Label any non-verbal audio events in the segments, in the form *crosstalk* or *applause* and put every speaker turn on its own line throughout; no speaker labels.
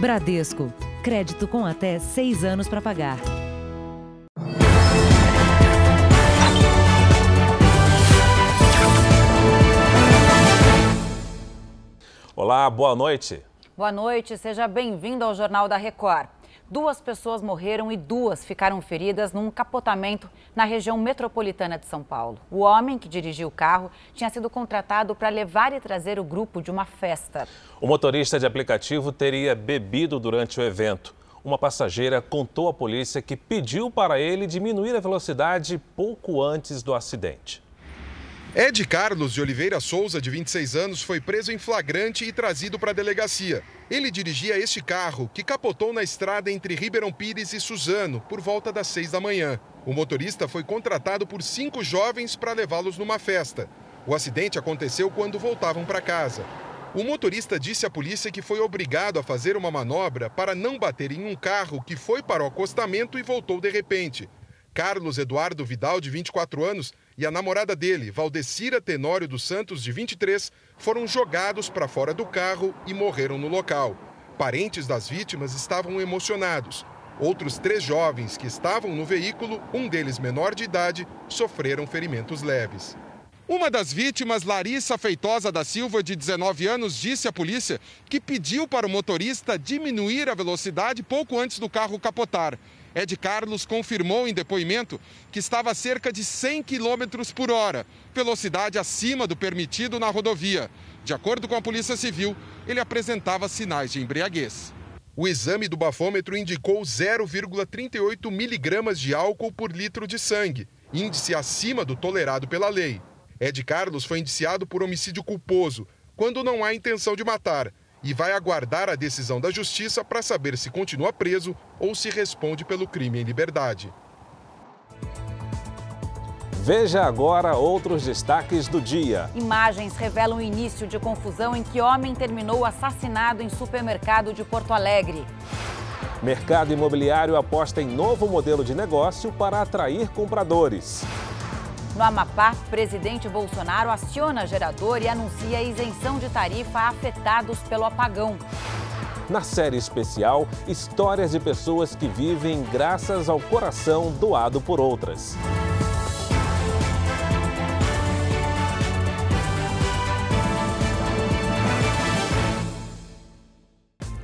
Bradesco. Crédito com até seis anos para pagar.
Olá, boa noite.
Boa noite, seja bem-vindo ao Jornal da Record. Duas pessoas morreram e duas ficaram feridas num capotamento na região metropolitana de São Paulo. O homem que dirigiu o carro tinha sido contratado para levar e trazer o grupo de uma festa.
O motorista de aplicativo teria bebido durante o evento. Uma passageira contou à polícia que pediu para ele diminuir a velocidade pouco antes do acidente.
Ed Carlos de Oliveira Souza, de 26 anos, foi preso em flagrante e trazido para a delegacia. Ele dirigia este carro, que capotou na estrada entre Ribeirão Pires e Suzano, por volta das 6 da manhã. O motorista foi contratado por cinco jovens para levá-los numa festa. O acidente aconteceu quando voltavam para casa. O motorista disse à polícia que foi obrigado a fazer uma manobra para não bater em um carro que foi para o acostamento e voltou de repente. Carlos Eduardo Vidal, de 24 anos, e a namorada dele, Valdecira Tenório dos Santos, de 23, foram jogados para fora do carro e morreram no local. Parentes das vítimas estavam emocionados. Outros três jovens que estavam no veículo, um deles menor de idade, sofreram ferimentos leves. Uma das vítimas, Larissa Feitosa da Silva, de 19 anos, disse à polícia que pediu para o motorista diminuir a velocidade pouco antes do carro capotar. Ed Carlos confirmou em depoimento que estava a cerca de 100 km por hora, velocidade acima do permitido na rodovia. De acordo com a Polícia Civil, ele apresentava sinais de embriaguez. O exame do bafômetro indicou 0,38 miligramas de álcool por litro de sangue, índice acima do tolerado pela lei. Ed Carlos foi indiciado por homicídio culposo, quando não há intenção de matar, e vai aguardar a decisão da justiça para saber se continua preso ou se responde pelo crime em liberdade.
Veja agora outros destaques do dia.
Imagens revelam o início de confusão em que homem terminou assassinado em supermercado de Porto Alegre.
Mercado imobiliário aposta em novo modelo de negócio para atrair compradores.
No Amapá, presidente Bolsonaro aciona gerador e anuncia isenção de tarifa a afetados pelo apagão.
Na série especial, histórias de pessoas que vivem graças ao coração doado por outras.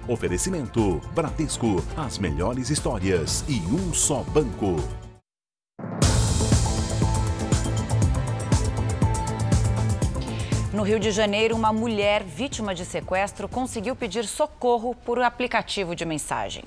Oferecimento Bradesco, as melhores histórias e um só banco.
Rio de Janeiro, uma mulher vítima de sequestro conseguiu pedir socorro por aplicativo de mensagem.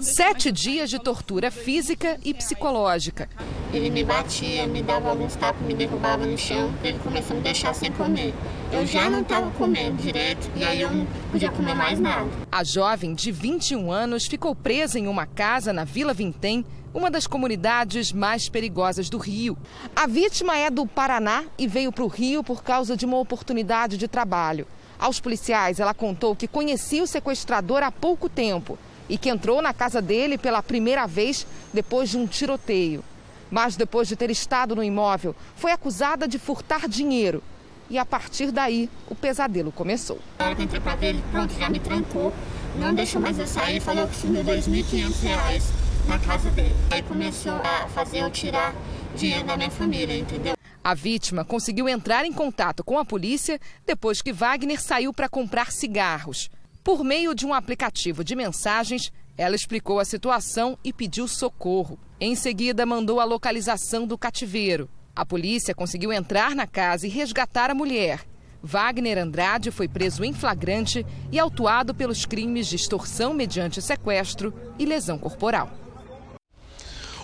Sete dias de tortura física e psicológica.
Ele me batia, me dava alguns tapas, me derrubava no chão, ele começou a me deixar sem comer. Eu já não estava comendo direito e aí eu não podia comer mais nada.
A jovem de 21 anos ficou presa em uma casa na Vila Vintém, uma das comunidades mais perigosas do Rio. A vítima é do Paraná e veio para o Rio por causa de uma oportunidade de trabalho. Aos policiais, ela contou que conhecia o sequestrador há pouco tempo e que entrou na casa dele pela primeira vez depois de um tiroteio. Mas depois de ter estado no imóvel, foi acusada de furtar dinheiro. E a partir daí, o pesadelo começou.
Na hora que eu entrei pra ver, ele pronto, já me trancou, não deixou mais eu sair, falou que sumiu R$ 2.500 na casa dele. Aí começou a fazer eu tirar dinheiro da minha família, entendeu?
A vítima conseguiu entrar em contato com a polícia depois que Wagner saiu para comprar cigarros. Por meio de um aplicativo de mensagens, ela explicou a situação e pediu socorro. Em seguida, mandou a localização do cativeiro. A polícia conseguiu entrar na casa e resgatar a mulher. Wagner Andrade foi preso em flagrante e autuado pelos crimes de extorsão mediante sequestro e lesão corporal.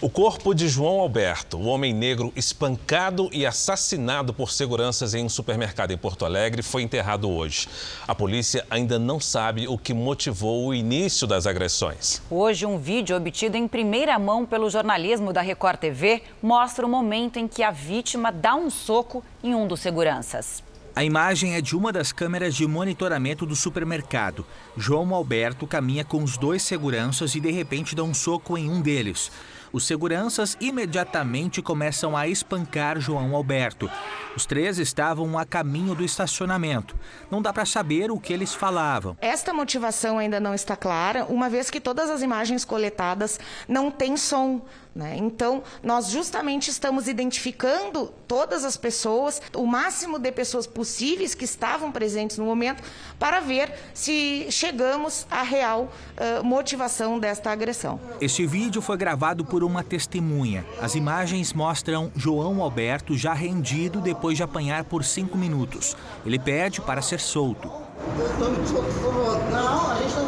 O corpo de João Alberto, o homem negro espancado e assassinado por seguranças em um supermercado em Porto Alegre, foi enterrado hoje. A polícia ainda não sabe o que motivou o início das agressões.
Hoje, um vídeo obtido em primeira mão pelo jornalismo da Record TV mostra o momento em que a vítima dá um soco em um dos seguranças.
A imagem é de uma das câmeras de monitoramento do supermercado. João Alberto caminha com os dois seguranças e de repente dá um soco em um deles. Os seguranças imediatamente começam a espancar João Alberto. Os três estavam a caminho do estacionamento. Não dá para saber o que eles falavam.
Esta motivação ainda não está clara, uma vez que todas as imagens coletadas não têm som. Né? Então, nós justamente estamos identificando todas as pessoas, o máximo de pessoas possíveis que estavam presentes no momento, para ver se chegamos à real uh, motivação desta agressão.
Este vídeo foi gravado por uma testemunha. As imagens mostram João Alberto já rendido depois de apanhar por cinco minutos. Ele pede para ser solto. Não, a gente não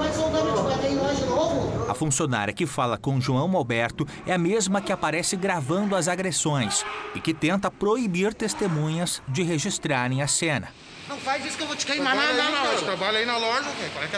vai ter de novo. A funcionária que fala com João Alberto é a mesma que aparece gravando as agressões e que tenta proibir testemunhas de registrarem a cena.
Não faz isso que eu vou te queimar na, na, na loja.
Trabalha aí na loja.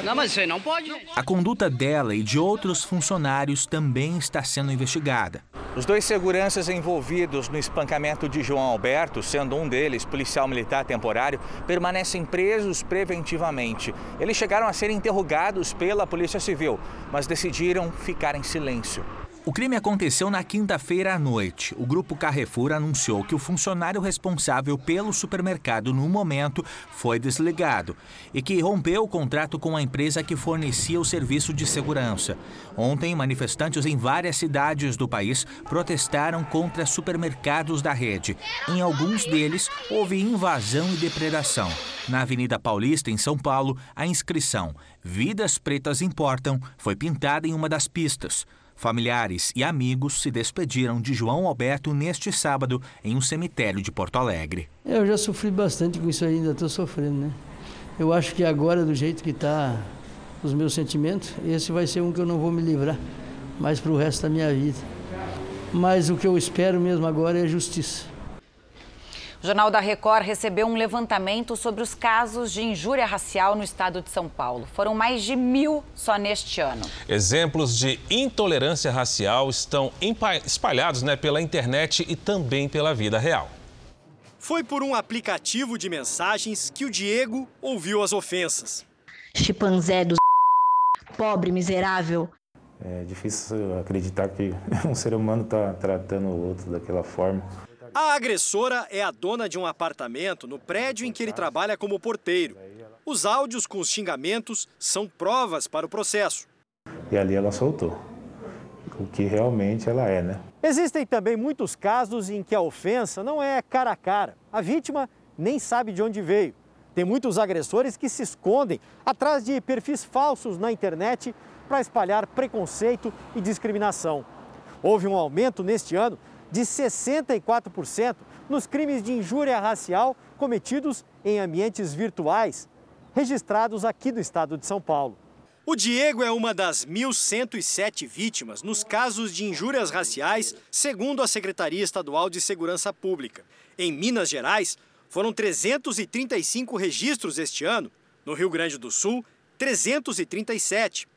Não, mas você não pode.
A conduta dela e de outros funcionários também está sendo investigada. Os dois seguranças envolvidos no espancamento de João Alberto, sendo um deles policial militar temporário, permanecem presos preventivamente. Eles chegaram a ser interrogados pela Polícia Civil, mas decidiram ficar em silêncio. O crime aconteceu na quinta-feira à noite. O grupo Carrefour anunciou que o funcionário responsável pelo supermercado no momento foi desligado e que rompeu o contrato com a empresa que fornecia o serviço de segurança. Ontem, manifestantes em várias cidades do país protestaram contra supermercados da rede. Em alguns deles, houve invasão e depredação. Na Avenida Paulista, em São Paulo, a inscrição Vidas Pretas Importam foi pintada em uma das pistas. Familiares e amigos se despediram de João Alberto neste sábado em um cemitério de Porto Alegre.
Eu já sofri bastante com isso aí, ainda estou sofrendo, né? Eu acho que agora, do jeito que está os meus sentimentos, esse vai ser um que eu não vou me livrar mais para o resto da minha vida. Mas o que eu espero mesmo agora é justiça.
O Jornal da Record recebeu um levantamento sobre os casos de injúria racial no estado de São Paulo. Foram mais de mil só neste ano.
Exemplos de intolerância racial estão espalhados né, pela internet e também pela vida real.
Foi por um aplicativo de mensagens que o Diego ouviu as ofensas.
Chipanzé do pobre, miserável.
É difícil acreditar que *laughs* um ser humano está tratando o outro daquela forma.
A agressora é a dona de um apartamento no prédio em que ele trabalha como porteiro. Os áudios com os xingamentos são provas para o processo.
E ali ela soltou o que realmente ela é, né?
Existem também muitos casos em que a ofensa não é cara a cara. A vítima nem sabe de onde veio. Tem muitos agressores que se escondem atrás de perfis falsos na internet para espalhar preconceito e discriminação. Houve um aumento neste ano de 64% nos crimes de injúria racial cometidos em ambientes virtuais, registrados aqui do estado de São Paulo. O Diego é uma das 1.107 vítimas nos casos de injúrias raciais, segundo a Secretaria Estadual de Segurança Pública. Em Minas Gerais, foram 335 registros este ano. No Rio Grande do Sul, 337.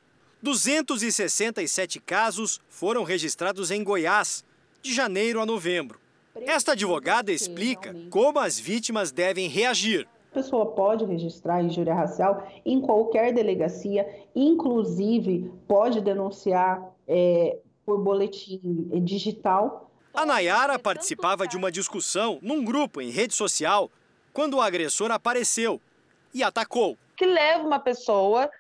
267 casos foram registrados em Goiás, de janeiro a novembro. Esta advogada explica como as vítimas devem reagir.
A pessoa pode registrar injúria racial em qualquer delegacia, inclusive pode denunciar é, por boletim digital.
A Nayara participava de uma discussão num grupo em rede social quando o agressor apareceu e atacou.
Que leva uma pessoa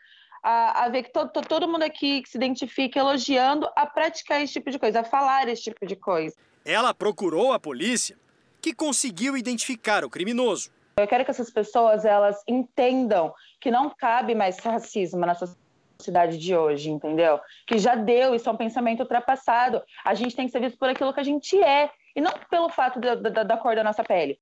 a, a ver que to, to, todo mundo aqui que se identifica elogiando a praticar esse tipo de coisa, a falar esse tipo de coisa.
Ela procurou a polícia, que conseguiu identificar o criminoso.
Eu quero que essas pessoas elas entendam que não cabe mais racismo na sociedade de hoje, entendeu? Que já deu, isso é um pensamento ultrapassado. A gente tem que ser visto por aquilo que a gente é, e não pelo fato da, da, da cor da nossa pele.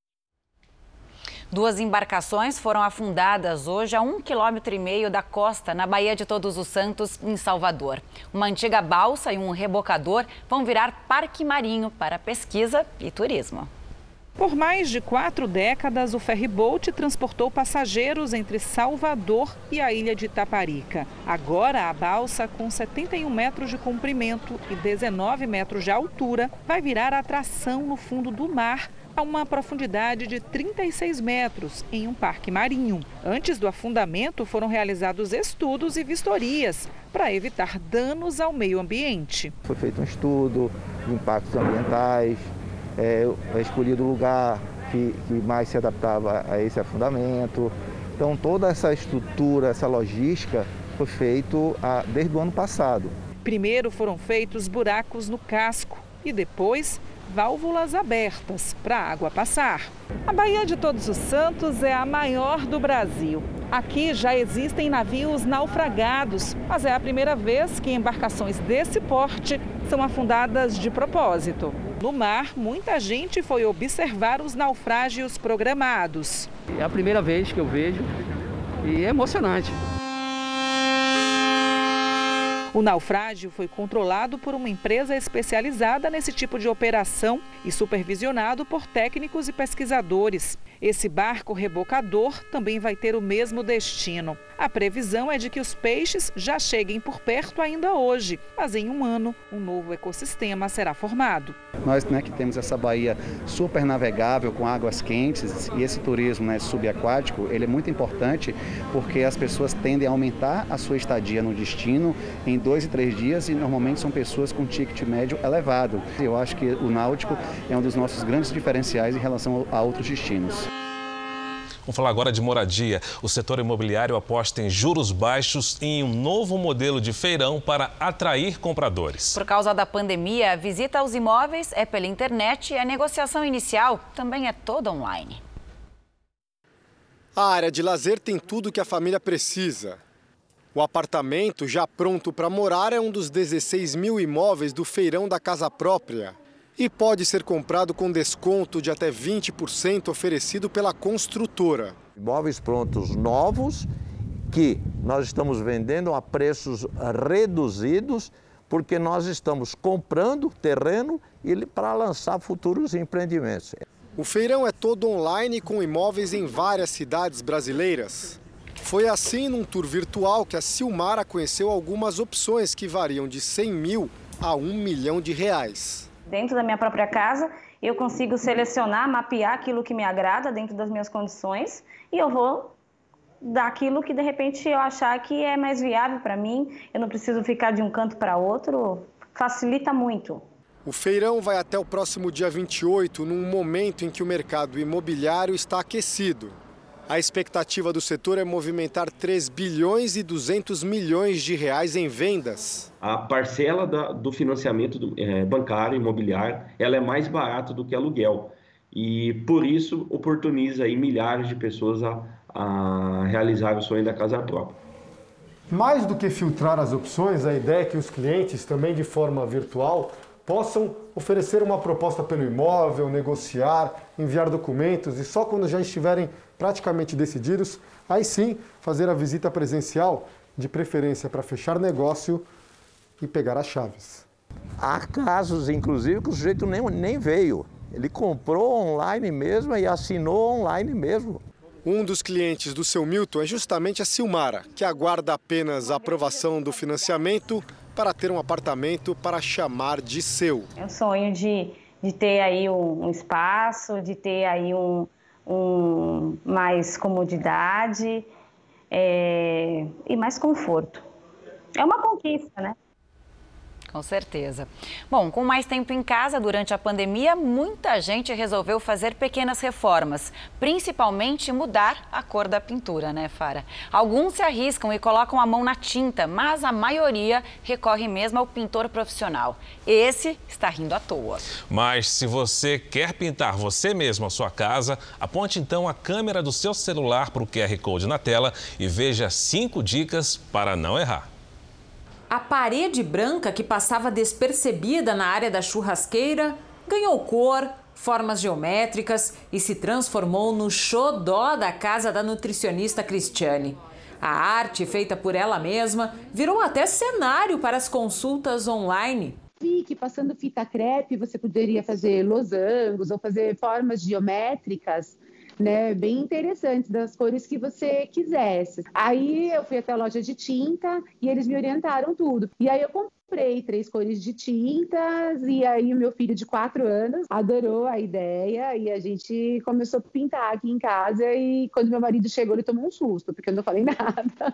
Duas embarcações foram afundadas hoje a um quilômetro e meio da costa, na Baía de Todos os Santos, em Salvador. Uma antiga balsa e um rebocador vão virar parque marinho para pesquisa e turismo.
Por mais de quatro décadas, o ferryboat transportou passageiros entre Salvador e a ilha de Itaparica. Agora, a balsa, com 71 metros de comprimento e 19 metros de altura, vai virar atração no fundo do mar a uma profundidade de 36 metros em um parque marinho. Antes do afundamento, foram realizados estudos e vistorias para evitar danos ao meio ambiente.
Foi feito um estudo de impactos ambientais, é, é escolhido o lugar que, que mais se adaptava a esse afundamento. Então toda essa estrutura, essa logística foi feito ah, desde o ano passado.
Primeiro foram feitos buracos no casco e depois válvulas abertas para a água passar. A Baía de Todos os Santos é a maior do Brasil. Aqui já existem navios naufragados, mas é a primeira vez que embarcações desse porte são afundadas de propósito. No mar, muita gente foi observar os naufrágios programados.
É a primeira vez que eu vejo e é emocionante.
O naufrágio foi controlado por uma empresa especializada nesse tipo de operação e supervisionado por técnicos e pesquisadores. Esse barco rebocador também vai ter o mesmo destino. A previsão é de que os peixes já cheguem por perto ainda hoje, mas em um ano um novo ecossistema será formado.
Nós né, que temos essa baía super navegável com águas quentes e esse turismo né, subaquático, ele é muito importante porque as pessoas tendem a aumentar a sua estadia no destino em dois e três dias e normalmente são pessoas com ticket médio elevado. Eu acho que o náutico é um dos nossos grandes diferenciais em relação a outros destinos.
Vamos falar agora de moradia. O setor imobiliário aposta em juros baixos e em um novo modelo de feirão para atrair compradores.
Por causa da pandemia, a visita aos imóveis é pela internet e a negociação inicial também é toda online.
A área de lazer tem tudo que a família precisa. O apartamento, já pronto para morar, é um dos 16 mil imóveis do feirão da casa própria e pode ser comprado com desconto de até 20% oferecido pela construtora.
Imóveis prontos novos que nós estamos vendendo a preços reduzidos porque nós estamos comprando terreno para lançar futuros empreendimentos.
O feirão é todo online com imóveis em várias cidades brasileiras. Foi assim num tour virtual que a Silmara conheceu algumas opções que variam de 100 mil a 1 milhão de reais
dentro da minha própria casa, eu consigo selecionar, mapear aquilo que me agrada dentro das minhas condições e eu vou dar aquilo que de repente eu achar que é mais viável para mim, eu não preciso ficar de um canto para outro, facilita muito.
O feirão vai até o próximo dia 28, num momento em que o mercado imobiliário está aquecido. A expectativa do setor é movimentar 3 bilhões e 200 milhões de reais em vendas.
A parcela da, do financiamento do, é, bancário imobiliário ela é mais barata do que aluguel e por isso oportuniza aí milhares de pessoas a, a realizar o sonho da casa própria.
Mais do que filtrar as opções, a ideia é que os clientes, também de forma virtual, possam oferecer uma proposta pelo imóvel, negociar, enviar documentos e só quando já estiverem praticamente decididos, aí sim fazer a visita presencial, de preferência para fechar negócio e pegar as chaves.
Há casos, inclusive, que o sujeito nem, nem veio. Ele comprou online mesmo e assinou online mesmo.
Um dos clientes do seu Milton é justamente a Silmara, que aguarda apenas a aprovação do financiamento para ter um apartamento para chamar de seu.
É um sonho de, de ter aí um, um espaço, de ter aí um, um mais comodidade é, e mais conforto. É uma conquista, né?
Com certeza. Bom, com mais tempo em casa durante a pandemia, muita gente resolveu fazer pequenas reformas, principalmente mudar a cor da pintura, né, Fara? Alguns se arriscam e colocam a mão na tinta, mas a maioria recorre mesmo ao pintor profissional. Esse está rindo à toa.
Mas se você quer pintar você mesmo a sua casa, aponte então a câmera do seu celular para o QR Code na tela e veja cinco dicas para não errar.
A parede branca que passava despercebida na área da churrasqueira ganhou cor, formas geométricas e se transformou no xodó da casa da nutricionista Cristiane. A arte, feita por ela mesma, virou até cenário para as consultas online.
que passando fita crepe você poderia fazer losangos ou fazer formas geométricas né, bem interessantes das cores que você quisesse. Aí eu fui até a loja de tinta e eles me orientaram tudo. E aí eu comprei três cores de tintas e aí o meu filho de quatro anos adorou a ideia e a gente começou a pintar aqui em casa e quando meu marido chegou ele tomou um susto porque eu não falei *laughs* nada.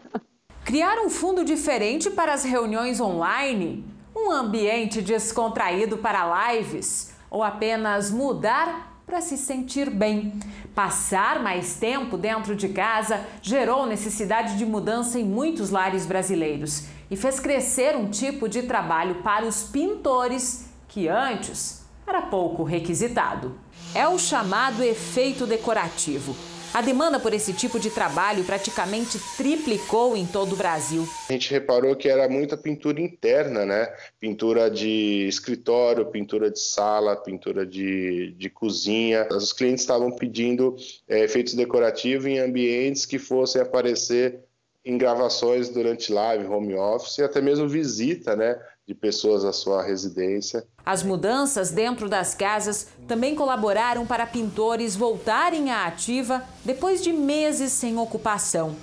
Criar um fundo diferente para as reuniões online, um ambiente descontraído para lives ou apenas mudar para se sentir bem. Passar mais tempo dentro de casa gerou necessidade de mudança em muitos lares brasileiros e fez crescer um tipo de trabalho para os pintores que antes era pouco requisitado. É o chamado efeito decorativo a demanda por esse tipo de trabalho praticamente triplicou em todo o Brasil.
A gente reparou que era muita pintura interna, né? Pintura de escritório, pintura de sala, pintura de, de cozinha. Os clientes estavam pedindo é, efeitos decorativos em ambientes que fossem aparecer em gravações durante live, home office e até mesmo visita, né? De pessoas à sua residência.
As mudanças dentro das casas também colaboraram para pintores voltarem à ativa depois de meses sem ocupação.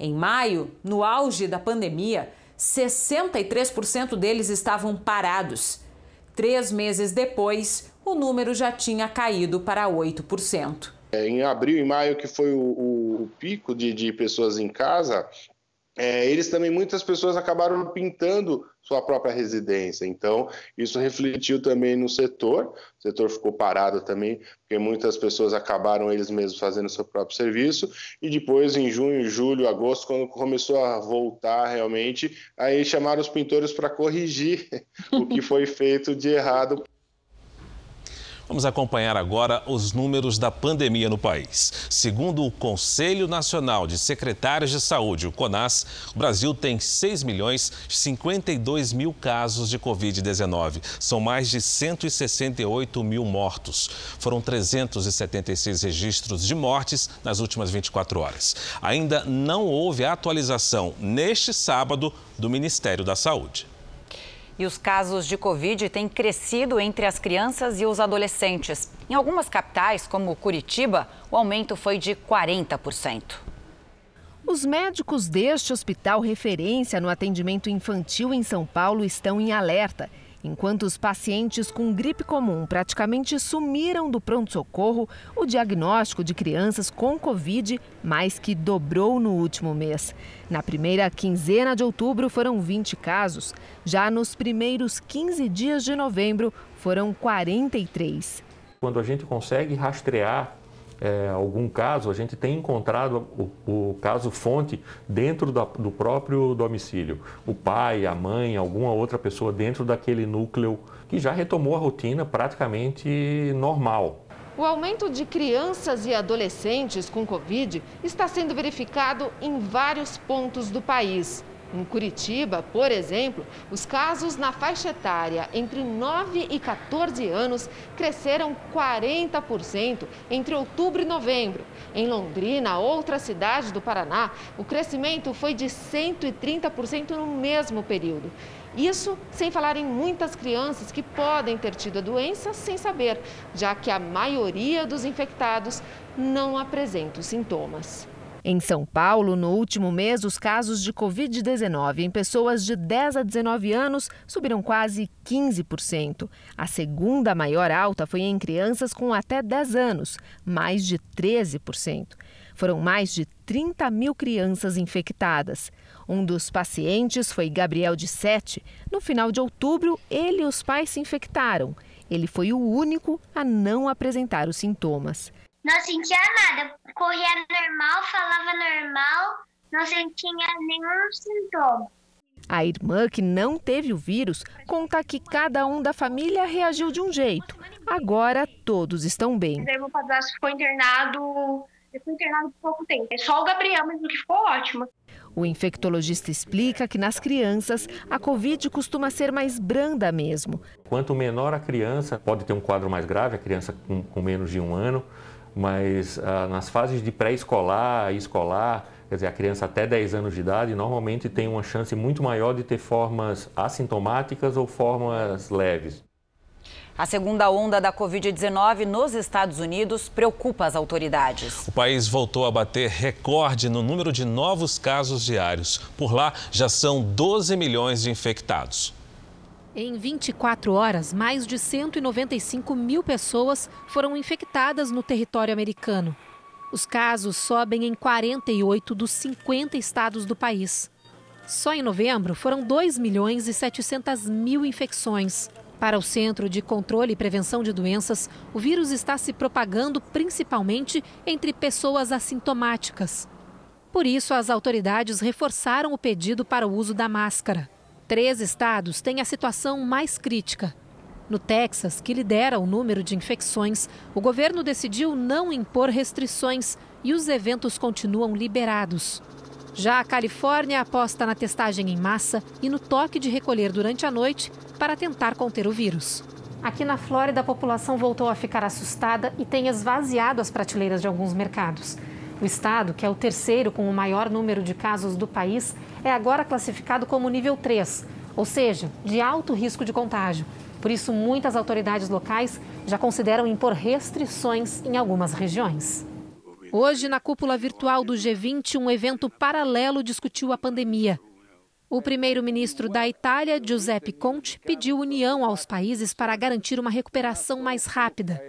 Em maio, no auge da pandemia, 63% deles estavam parados. Três meses depois, o número já tinha caído para 8%.
É, em abril e maio, que foi o, o, pico de, de pessoas em casa, é, eles também, muitas pessoas acabaram pintando sua própria residência. Então, isso refletiu também no setor. O setor ficou parado também, porque muitas pessoas acabaram eles mesmos fazendo seu próprio serviço. E depois, em junho, julho, agosto, quando começou a voltar realmente, aí chamaram os pintores para corrigir *laughs* o que foi feito de errado
Vamos acompanhar agora os números da pandemia no país. Segundo o Conselho Nacional de Secretários de Saúde, o CONAS, o Brasil tem 6 milhões 52 mil casos de Covid-19. São mais de 168 mil mortos. Foram 376 registros de mortes nas últimas 24 horas. Ainda não houve atualização neste sábado do Ministério da Saúde.
E os casos de Covid têm crescido entre as crianças e os adolescentes. Em algumas capitais, como Curitiba, o aumento foi de 40%.
Os médicos deste hospital referência no atendimento infantil em São Paulo estão em alerta Enquanto os pacientes com gripe comum praticamente sumiram do pronto-socorro, o diagnóstico de crianças com Covid mais que dobrou no último mês. Na primeira quinzena de outubro foram 20 casos, já nos primeiros 15 dias de novembro foram 43.
Quando a gente consegue rastrear é, algum caso, a gente tem encontrado o, o caso fonte dentro da, do próprio domicílio. O pai, a mãe, alguma outra pessoa dentro daquele núcleo que já retomou a rotina praticamente normal.
O aumento de crianças e adolescentes com Covid está sendo verificado em vários pontos do país. Em Curitiba, por exemplo, os casos na faixa etária entre 9 e 14 anos cresceram 40% entre outubro e novembro. Em Londrina, outra cidade do Paraná, o crescimento foi de 130% no mesmo período. Isso sem falar em muitas crianças que podem ter tido a doença sem saber, já que a maioria dos infectados não apresenta sintomas. Em São Paulo, no último mês, os casos de Covid-19 em pessoas de 10 a 19 anos subiram quase 15%. A segunda maior alta foi em crianças com até 10 anos, mais de 13%. Foram mais de 30 mil crianças infectadas. Um dos pacientes foi Gabriel de 7. No final de outubro, ele e os pais se infectaram. Ele foi o único a não apresentar os sintomas.
Não sentia nada, corria normal, falava normal, não sentia nenhum sintoma.
A irmã, que não teve o vírus, conta que cada um da família reagiu de um jeito. Agora todos estão bem.
Meu padrasto ficou internado, foi internado por pouco tempo. É só o Gabriel mesmo que ficou ótimo.
O infectologista explica que nas crianças a Covid costuma ser mais branda mesmo.
Quanto menor a criança, pode ter um quadro mais grave, a criança com, com menos de um ano mas ah, nas fases de pré-escolar e escolar, quer dizer, a criança até 10 anos de idade normalmente tem uma chance muito maior de ter formas assintomáticas ou formas leves.
A segunda onda da Covid-19 nos Estados Unidos preocupa as autoridades.
O país voltou a bater recorde no número de novos casos diários. Por lá, já são 12 milhões de infectados.
Em 24 horas, mais de 195 mil pessoas foram infectadas no território americano. Os casos sobem em 48 dos 50 estados do país. Só em novembro foram 2 milhões e 700 mil infecções. Para o Centro de Controle e Prevenção de Doenças, o vírus está se propagando principalmente entre pessoas assintomáticas. Por isso, as autoridades reforçaram o pedido para o uso da máscara. Três estados têm a situação mais crítica. No Texas, que lidera o número de infecções, o governo decidiu não impor restrições e os eventos continuam liberados. Já a Califórnia aposta na testagem em massa e no toque de recolher durante a noite para tentar conter o vírus. Aqui na Flórida, a população voltou a ficar assustada e tem esvaziado as prateleiras de alguns mercados. O estado, que é o terceiro com o maior número de casos do país, é agora classificado como nível 3, ou seja, de alto risco de contágio. Por isso, muitas autoridades locais já consideram impor restrições em algumas regiões. Hoje, na cúpula virtual do G20, um evento paralelo discutiu a pandemia. O primeiro-ministro da Itália, Giuseppe Conte, pediu união aos países para garantir uma recuperação mais rápida.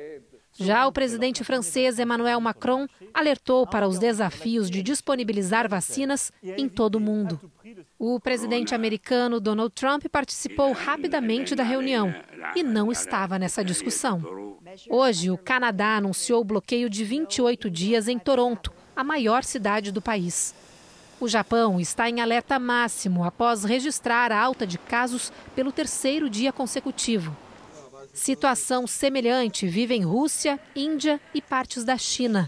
Já o presidente francês Emmanuel Macron alertou para os desafios de disponibilizar vacinas em todo o mundo. O presidente americano Donald Trump participou rapidamente da reunião e não estava nessa discussão. Hoje, o Canadá anunciou o bloqueio de 28 dias em Toronto, a maior cidade do país. O Japão está em alerta máximo após registrar a alta de casos pelo terceiro dia consecutivo. Situação semelhante vive em Rússia, Índia e partes da China.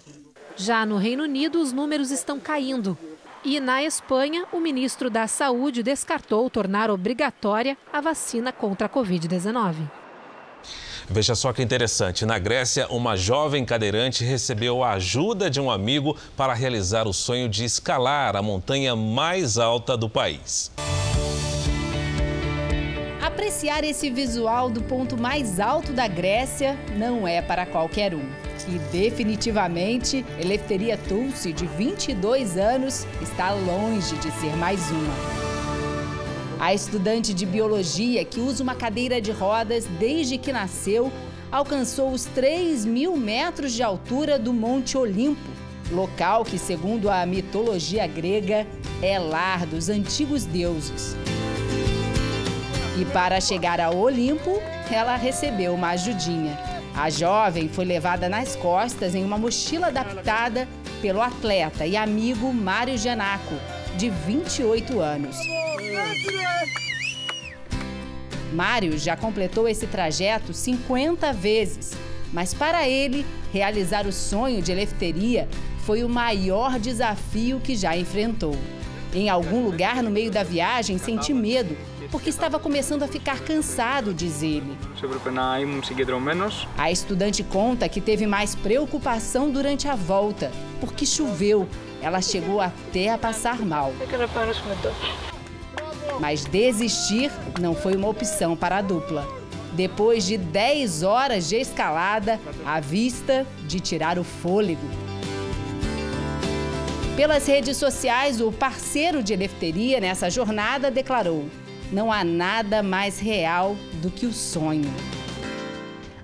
Já no Reino Unido, os números estão caindo. E na Espanha, o ministro da Saúde descartou tornar obrigatória a vacina contra a Covid-19.
Veja só que interessante. Na Grécia, uma jovem cadeirante recebeu a ajuda de um amigo para realizar o sonho de escalar a montanha mais alta do país.
Apreciar esse visual do ponto mais alto da Grécia não é para qualquer um. E definitivamente, Eleftheria Tulsi, de 22 anos, está longe de ser mais uma. A estudante de biologia, que usa uma cadeira de rodas desde que nasceu, alcançou os 3 mil metros de altura do Monte Olimpo, local que, segundo a mitologia grega, é lar dos antigos deuses. E para chegar ao Olimpo, ela recebeu uma ajudinha. A jovem foi levada nas costas em uma mochila adaptada pelo atleta e amigo Mário Gianaco, de 28 anos. Mário já completou esse trajeto 50 vezes, mas para ele, realizar o sonho de elefteria foi o maior desafio que já enfrentou. Em algum lugar no meio da viagem, senti medo, porque estava começando a ficar cansado, diz ele. A estudante conta que teve mais preocupação durante a volta, porque choveu. Ela chegou até a passar mal. Mas desistir não foi uma opção para a dupla. Depois de 10 horas de escalada, a vista de tirar o fôlego. Pelas redes sociais, o parceiro de elefteria nessa jornada declarou: não há nada mais real do que o sonho.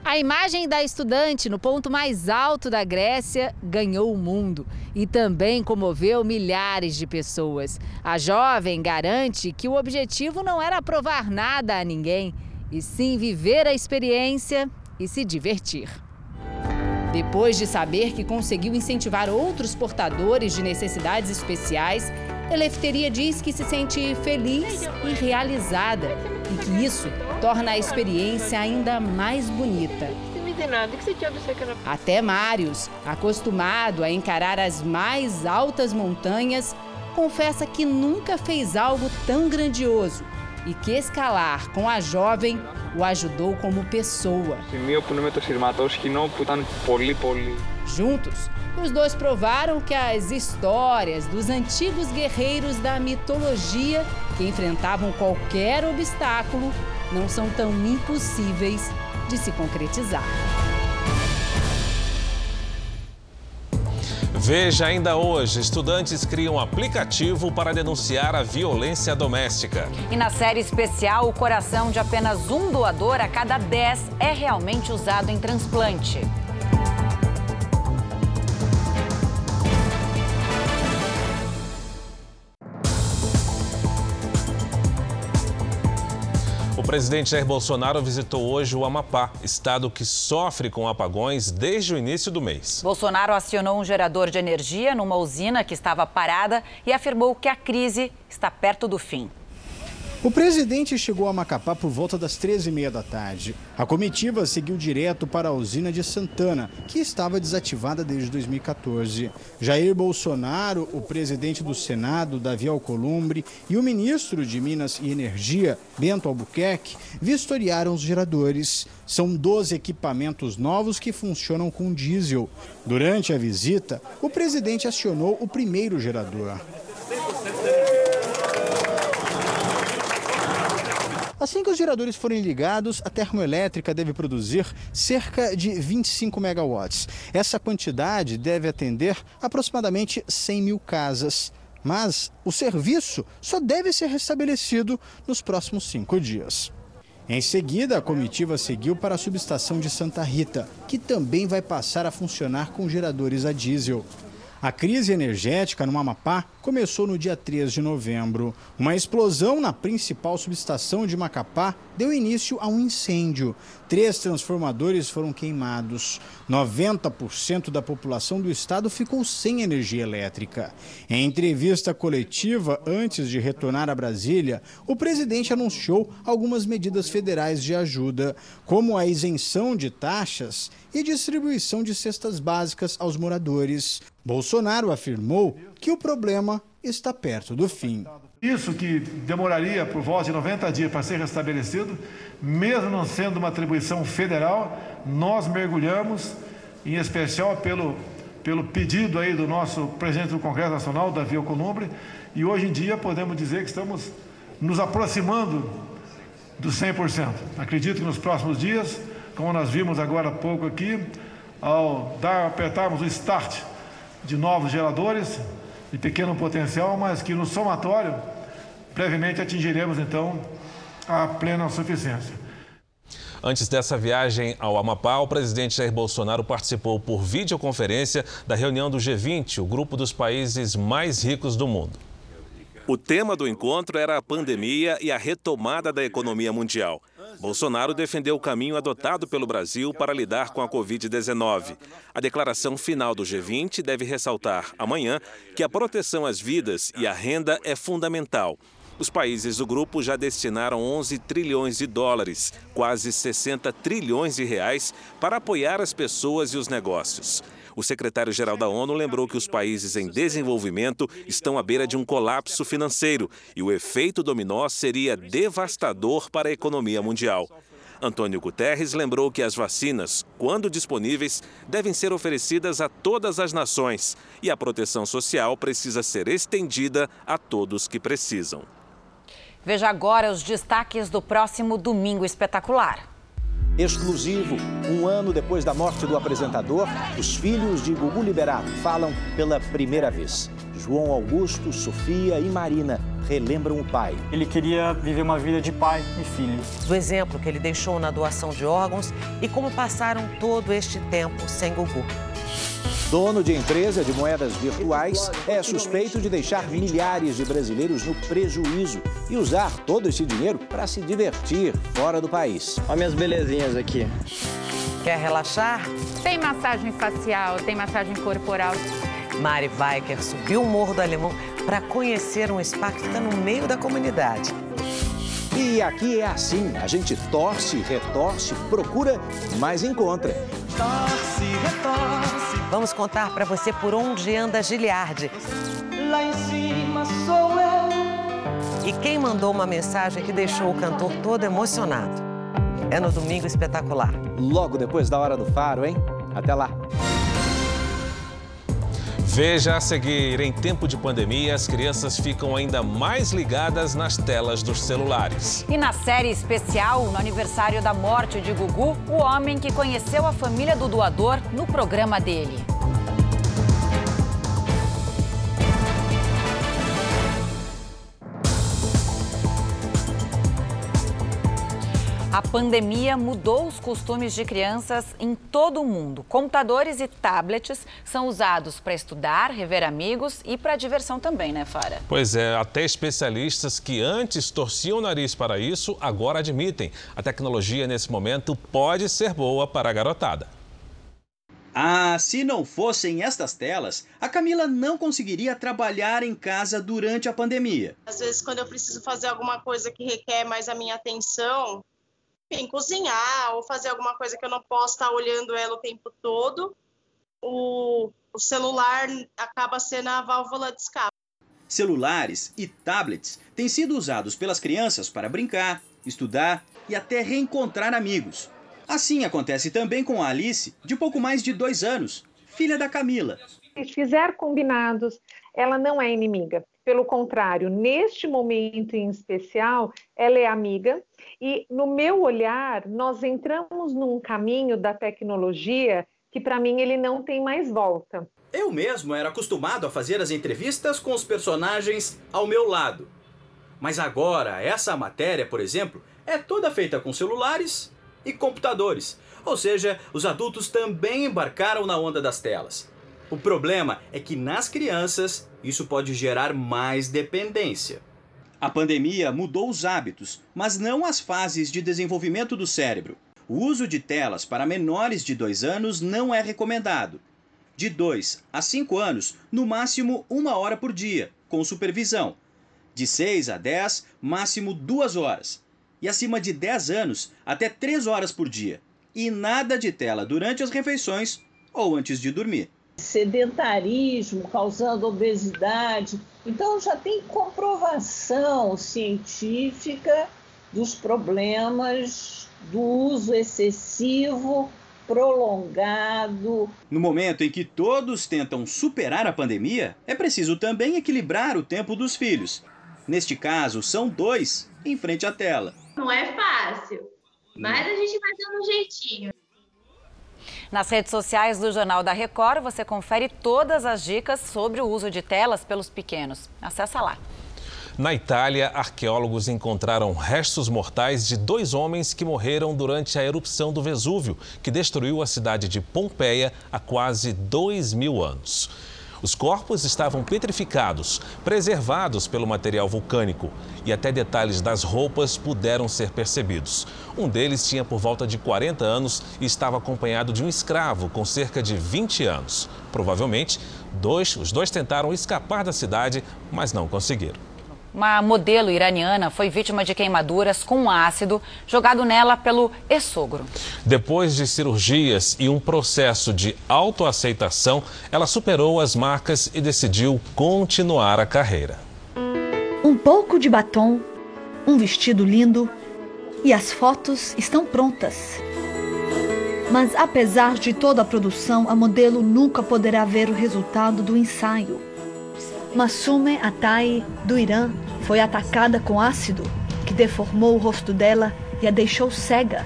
A imagem da estudante no ponto mais alto da Grécia ganhou o mundo e também comoveu milhares de pessoas. A jovem garante que o objetivo não era provar nada a ninguém, e sim viver a experiência e se divertir. Depois de saber que conseguiu incentivar outros portadores de necessidades especiais, Elefteria diz que se sente feliz e realizada e que isso torna a experiência ainda mais bonita. Até Marius, acostumado a encarar as mais altas montanhas, confessa que nunca fez algo tão grandioso e que escalar com a jovem o ajudou como pessoa. Juntos, os dois provaram que as histórias dos antigos guerreiros da mitologia que enfrentavam qualquer obstáculo não são tão impossíveis de se concretizar.
Veja ainda hoje: estudantes criam aplicativo para denunciar a violência doméstica.
E na série especial, o coração de apenas um doador a cada dez é realmente usado em transplante.
O presidente Jair Bolsonaro visitou hoje o Amapá, estado que sofre com apagões desde o início do mês.
Bolsonaro acionou um gerador de energia numa usina que estava parada e afirmou que a crise está perto do fim.
O presidente chegou a Macapá por volta das 13h30 da tarde. A comitiva seguiu direto para a usina de Santana, que estava desativada desde 2014. Jair Bolsonaro, o presidente do Senado, Davi Alcolumbre, e o ministro de Minas e Energia, Bento Albuquerque, vistoriaram os geradores. São 12 equipamentos novos que funcionam com diesel. Durante a visita, o presidente acionou o primeiro gerador. Assim que os geradores forem ligados, a termoelétrica deve produzir cerca de 25 megawatts. Essa quantidade deve atender aproximadamente 100 mil casas. Mas o serviço só deve ser restabelecido nos próximos cinco dias. Em seguida, a comitiva seguiu para a subestação de Santa Rita, que também vai passar a funcionar com geradores a diesel. A crise energética no Amapá começou no dia 3 de novembro. Uma explosão na principal subestação de Macapá deu início a um incêndio. Três transformadores foram queimados. 90% da população do estado ficou sem energia elétrica. Em entrevista coletiva antes de retornar a Brasília, o presidente anunciou algumas medidas federais de ajuda, como a isenção de taxas e distribuição de cestas básicas aos moradores. Bolsonaro afirmou que o problema está perto do fim.
Isso que demoraria por volta de 90 dias para ser restabelecido, mesmo não sendo uma atribuição federal, nós mergulhamos, em especial pelo, pelo pedido aí do nosso presidente do Congresso Nacional, Davi Alcolumbre, e hoje em dia podemos dizer que estamos nos aproximando dos 100%. Acredito que nos próximos dias, como nós vimos agora há pouco aqui, ao dar, apertarmos o start de novos geradores de pequeno potencial, mas que no somatório brevemente atingiremos então a plena suficiência.
Antes dessa viagem ao Amapá, o presidente Jair Bolsonaro participou por videoconferência da reunião do G20, o grupo dos países mais ricos do mundo.
O tema do encontro era a pandemia e a retomada da economia mundial. Bolsonaro defendeu o caminho adotado pelo Brasil para lidar com a Covid-19. A declaração final do G20 deve ressaltar amanhã que a proteção às vidas e à renda é fundamental. Os países do grupo já destinaram 11 trilhões de dólares, quase 60 trilhões de reais, para apoiar as pessoas e os negócios. O secretário-geral da ONU lembrou que os países em desenvolvimento estão à beira de um colapso financeiro e o efeito dominó seria devastador para a economia mundial. Antônio Guterres lembrou que as vacinas, quando disponíveis, devem ser oferecidas a todas as nações e a proteção social precisa ser estendida a todos que precisam.
Veja agora os destaques do próximo Domingo Espetacular.
Exclusivo, um ano depois da morte do apresentador, os filhos de Gugu Liberato falam pela primeira vez. João Augusto, Sofia e Marina relembram o pai.
Ele queria viver uma vida de pai e filho.
Do exemplo que ele deixou na doação de órgãos e como passaram todo este tempo sem Gugu.
Dono de empresa de moedas virtuais, é suspeito de deixar milhares de brasileiros no prejuízo e usar todo esse dinheiro para se divertir fora do país.
Olha minhas belezinhas aqui.
Quer relaxar?
Tem massagem facial, tem massagem corporal.
Mari Weicker subiu o Morro do Alemão para conhecer um spa que fica no meio da comunidade.
E aqui é assim: a gente torce, retorce, procura, mas encontra.
Torce, retorce. Vamos contar para você por onde anda Giliardi.
Lá em cima sou eu.
E
e quem mandou uma mensagem que deixou o cantor todo emocionado. É no Domingo Espetacular.
Logo depois da Hora do Faro, hein? Até lá.
Veja a seguir, em tempo de pandemia, as crianças ficam ainda mais ligadas nas telas dos celulares.
E na série especial, no aniversário da morte de Gugu, o homem que conheceu a família do doador no programa dele. A pandemia mudou os costumes de crianças em todo o mundo. Computadores e tablets são usados para estudar, rever amigos e para diversão também, né, Fara?
Pois é, até especialistas que antes torciam o nariz para isso, agora admitem. A tecnologia nesse momento pode ser boa para a garotada.
Ah, se não fossem estas telas, a Camila não conseguiria trabalhar em casa durante a pandemia.
Às vezes, quando eu preciso fazer alguma coisa que requer mais a minha atenção, enfim, cozinhar ou fazer alguma coisa que eu não posso estar olhando ela o tempo todo, o, o celular acaba sendo a válvula de escape.
Celulares e tablets têm sido usados pelas crianças para brincar, estudar e até reencontrar amigos. Assim acontece também com a Alice, de pouco mais de dois anos, filha da Camila.
Se fizer combinados, ela não é inimiga. Pelo contrário, neste momento em especial, ela é amiga e, no meu olhar, nós entramos num caminho da tecnologia que, para mim, ele não tem mais volta.
Eu mesmo era acostumado a fazer as entrevistas com os personagens ao meu lado. Mas agora, essa matéria, por exemplo, é toda feita com celulares e computadores. Ou seja, os adultos também embarcaram na onda das telas. O problema é que nas crianças isso pode gerar mais dependência. A pandemia mudou os hábitos, mas não as fases de desenvolvimento do cérebro. O uso de telas para menores de 2 anos não é recomendado. De 2 a 5 anos, no máximo uma hora por dia, com supervisão. De 6 a 10, máximo 2 horas. E acima de 10 anos, até 3 horas por dia. E nada de tela durante as refeições ou antes de dormir
sedentarismo causando obesidade. Então já tem comprovação científica dos problemas do uso excessivo, prolongado.
No momento em que todos tentam superar a pandemia, é preciso também equilibrar o tempo dos filhos. Neste caso, são dois em frente à tela.
Não é fácil, mas a gente vai dando um jeitinho.
Nas redes sociais do Jornal da Record, você confere todas as dicas sobre o uso de telas pelos pequenos. Acesse lá.
Na Itália, arqueólogos encontraram restos mortais de dois homens que morreram durante a erupção do Vesúvio, que destruiu a cidade de Pompeia há quase dois mil anos. Os corpos estavam petrificados, preservados pelo material vulcânico e até detalhes das roupas puderam ser percebidos. Um deles tinha por volta de 40 anos e estava acompanhado de um escravo com cerca de 20 anos. Provavelmente, dois, os dois tentaram escapar da cidade, mas não conseguiram.
Uma modelo iraniana foi vítima de queimaduras com ácido jogado nela pelo ex-sogro.
Depois de cirurgias e um processo de autoaceitação, ela superou as marcas e decidiu continuar a carreira.
Um pouco de batom, um vestido lindo e as fotos estão prontas. Mas apesar de toda a produção, a modelo nunca poderá ver o resultado do ensaio. Masume Atai, do Irã, foi atacada com ácido, que deformou o rosto dela e a deixou cega.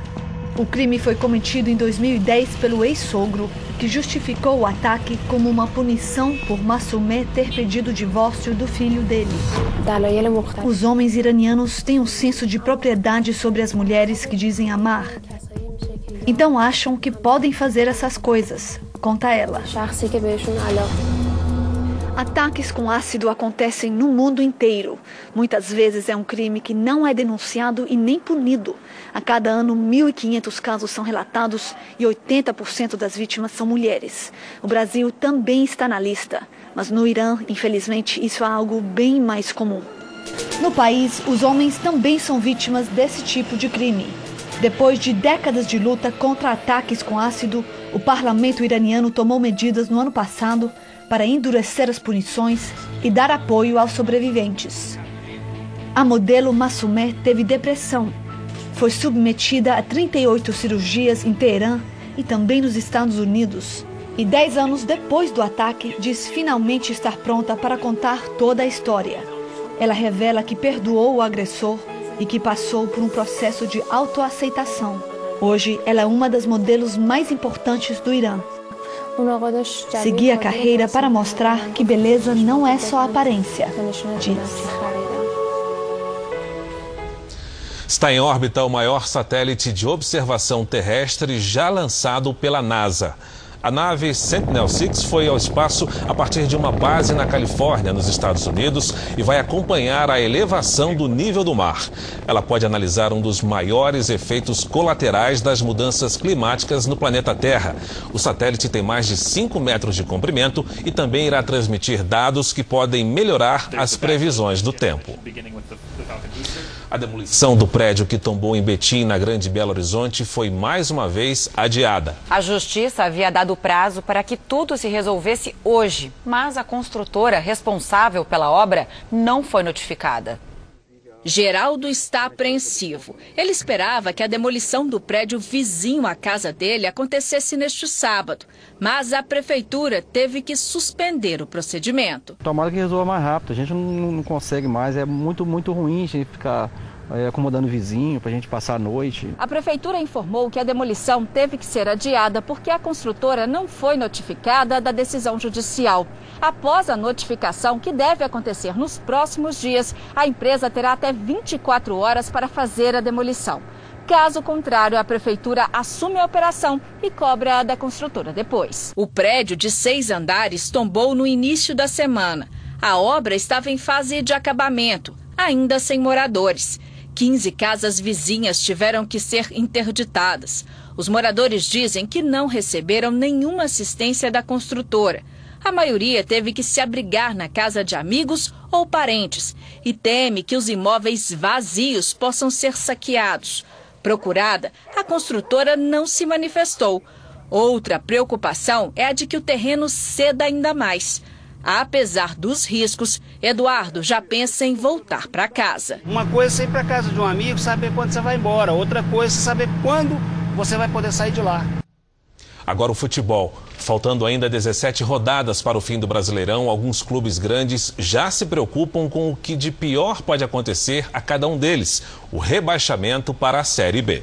O crime foi cometido em 2010 pelo ex-sogro, que justificou o ataque como uma punição por Masume ter pedido o divórcio do filho dele. Os homens iranianos têm um senso de propriedade sobre as mulheres que dizem amar. Então acham que podem fazer essas coisas, conta ela. Ataques com ácido acontecem no mundo inteiro. Muitas vezes é um crime que não é denunciado e nem punido. A cada ano, 1.500 casos são relatados e 80% das vítimas são mulheres. O Brasil também está na lista, mas no Irã, infelizmente, isso é algo bem mais comum. No país, os homens também são vítimas desse tipo de crime. Depois de décadas de luta contra ataques com ácido, o parlamento iraniano tomou medidas no ano passado para endurecer as punições e dar apoio aos sobreviventes. A modelo Massumé teve depressão. Foi submetida a 38 cirurgias em Teherã e também nos Estados Unidos. E dez anos depois do ataque, diz finalmente estar pronta para contar toda a história. Ela revela que perdoou o agressor e que passou por um processo de autoaceitação. Hoje, ela é uma das modelos mais importantes do Irã. Segui a carreira para mostrar que beleza não é só aparência, diz.
Está em órbita o maior satélite de observação terrestre já lançado pela NASA. A nave Sentinel-6 foi ao espaço a partir de uma base na Califórnia, nos Estados Unidos, e vai acompanhar a elevação do nível do mar. Ela pode analisar um dos maiores efeitos colaterais das mudanças climáticas no planeta Terra. O satélite tem mais de 5 metros de comprimento e também irá transmitir dados que podem melhorar as previsões do tempo. A demolição do prédio que tombou em Betim, na Grande Belo Horizonte, foi mais uma vez adiada.
A justiça havia dado prazo para que tudo se resolvesse hoje, mas a construtora responsável pela obra não foi notificada.
Geraldo está apreensivo. Ele esperava que a demolição do prédio vizinho à casa dele acontecesse neste sábado, mas a prefeitura teve que suspender o procedimento.
Tomara que resolva mais rápido. A gente não, consegue mais. É muito, muito ruim a gente ficar é, acomodando o vizinho para a gente passar a noite.
A prefeitura informou que a demolição teve que ser adiada porque a construtora não foi notificada da decisão judicial. Após a notificação, que deve acontecer nos próximos dias, a empresa terá até 24 horas para fazer a demolição. Caso contrário, a prefeitura assume a operação e cobra da construtora depois. O prédio de seis andares tombou no início da semana. A obra estava em fase de acabamento, ainda sem moradores. 15 casas vizinhas tiveram que ser interditadas. Os moradores dizem que não receberam nenhuma assistência da construtora. A maioria teve que se abrigar na casa de amigos ou parentes e teme que os imóveis vazios possam ser saqueados. Procurada, a construtora não se manifestou. Outra preocupação é a de que o terreno ceda ainda mais. Apesar dos riscos, Eduardo já pensa em voltar para casa.
Uma coisa é ir para casa de um amigo, saber quando você vai embora. Outra coisa é saber quando você vai poder sair de lá.
Agora o futebol. Faltando ainda 17 rodadas para o fim do Brasileirão, alguns clubes grandes já se preocupam com o que de pior pode acontecer a cada um deles: o rebaixamento para a Série B.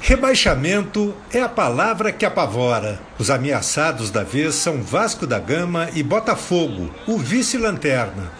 Rebaixamento é a palavra que apavora. Os ameaçados da vez são Vasco da Gama e Botafogo, o vice-lanterna.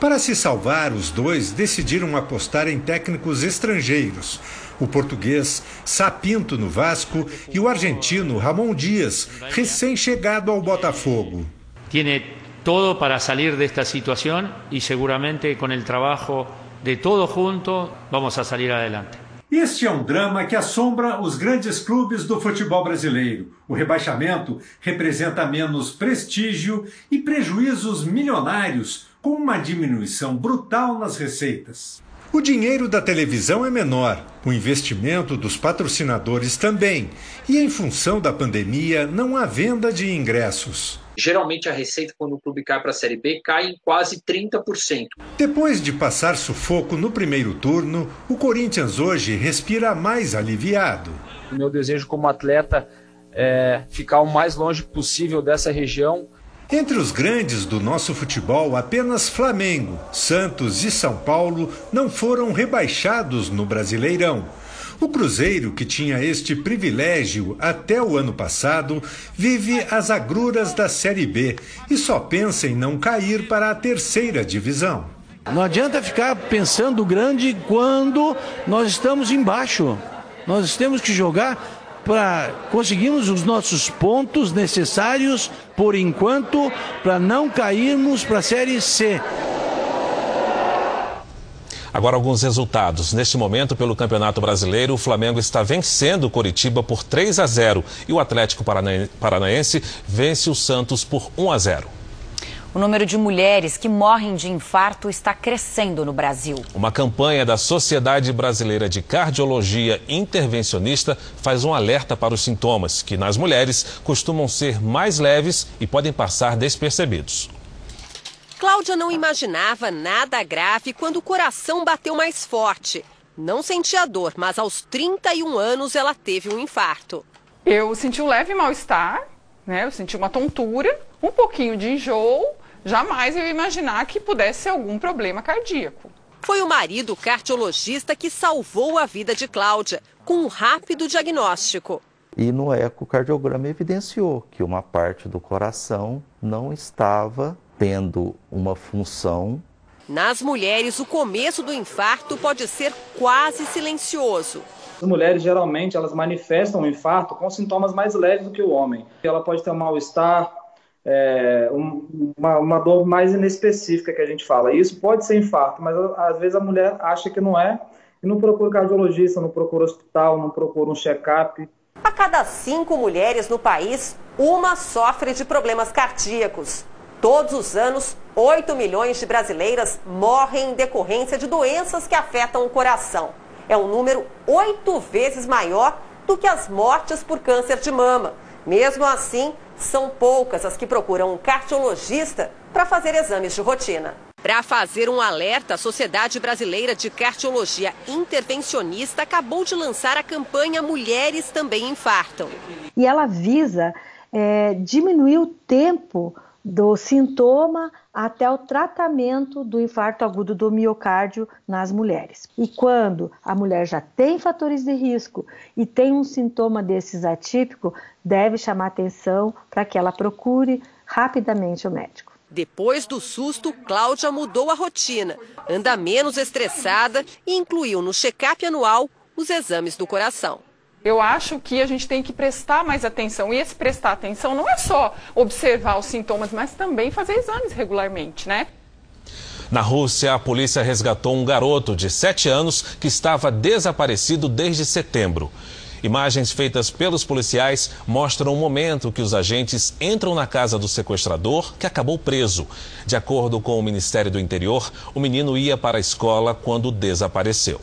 Para se salvar, os dois decidiram apostar em técnicos estrangeiros. O português Sapinto no Vasco e o argentino Ramon Dias, recém-chegado ao Botafogo.
Tiene todo para salir desta situação e seguramente com o trabalho de todos juntos vamos a salir adelante.
Este é um drama que assombra os grandes clubes do futebol brasileiro. O rebaixamento representa menos prestígio e prejuízos milionários, com uma diminuição brutal nas receitas. O dinheiro da televisão é menor, o investimento dos patrocinadores também, e em função da pandemia não há venda de ingressos.
Geralmente a receita quando o clube cai para a Série B cai em quase 30%.
Depois de passar sufoco no primeiro turno, o Corinthians hoje respira mais aliviado.
O meu desejo como atleta é ficar o mais longe possível dessa região.
Entre os grandes do nosso futebol, apenas Flamengo, Santos e São Paulo não foram rebaixados no Brasileirão. O Cruzeiro, que tinha este privilégio até o ano passado, vive as agruras da Série B e só pensa em não cair para a terceira divisão.
Não adianta ficar pensando grande quando nós estamos embaixo. Nós temos que jogar para conseguirmos os nossos pontos necessários, por enquanto, para não cairmos para a Série C.
Agora, alguns resultados. Neste momento, pelo Campeonato Brasileiro, o Flamengo está vencendo o Coritiba por 3 a 0 e o Atlético Paranaense vence o Santos por 1 a 0.
O número de mulheres que morrem de infarto está crescendo no Brasil.
Uma campanha da Sociedade Brasileira de Cardiologia Intervencionista faz um alerta para os sintomas, que nas mulheres costumam ser mais leves e podem passar despercebidos.
Cláudia não imaginava nada grave quando o coração bateu mais forte. Não sentia dor, mas aos 31 anos ela teve um infarto.
Eu senti um leve mal-estar, né? Eu senti uma tontura, um pouquinho de enjoo. Jamais eu ia imaginar que pudesse ser algum problema cardíaco.
Foi o marido cardiologista que salvou a vida de Cláudia, com um rápido diagnóstico.
E no ecocardiograma evidenciou que uma parte do coração não estava tendo uma função.
Nas mulheres, o começo do infarto pode ser quase silencioso.
As mulheres geralmente elas manifestam o infarto com sintomas mais leves do que o homem. Ela pode ter um mal-estar, é, uma, uma, dor mais inespecífica que a gente fala. Isso pode ser infarto, mas às vezes a mulher acha que não é e não procura cardiologista, não procura hospital, não procura um check-up.
A cada cinco mulheres no país, uma sofre de problemas cardíacos. Todos os anos, 8 milhões de brasileiras morrem em decorrência de doenças que afetam o coração. É um número oito vezes maior do que as mortes por câncer de mama. Mesmo assim, são poucas as que procuram um cardiologista para fazer exames de rotina. Para fazer um alerta, a Sociedade Brasileira de Cardiologia Intervencionista acabou de lançar a campanha Mulheres Também Infartam.
E ela visa é, diminuir o tempo do sintoma até o tratamento do infarto agudo do miocárdio nas mulheres. E quando a mulher já tem fatores de risco e tem um sintoma desses atípico, deve chamar atenção para que ela procure rapidamente o médico.
Depois do susto, Cláudia mudou a rotina, anda menos estressada e incluiu no check-up anual os exames do coração
eu acho que a gente tem que prestar mais atenção. E esse prestar atenção não é só observar os sintomas, mas também fazer exames regularmente, né?
Na Rússia, a polícia resgatou um garoto de 7 anos que estava desaparecido desde setembro. Imagens feitas pelos policiais mostram o momento que os agentes entram na casa do sequestrador, que acabou preso. De acordo com o Ministério do Interior, o menino ia para a escola quando desapareceu.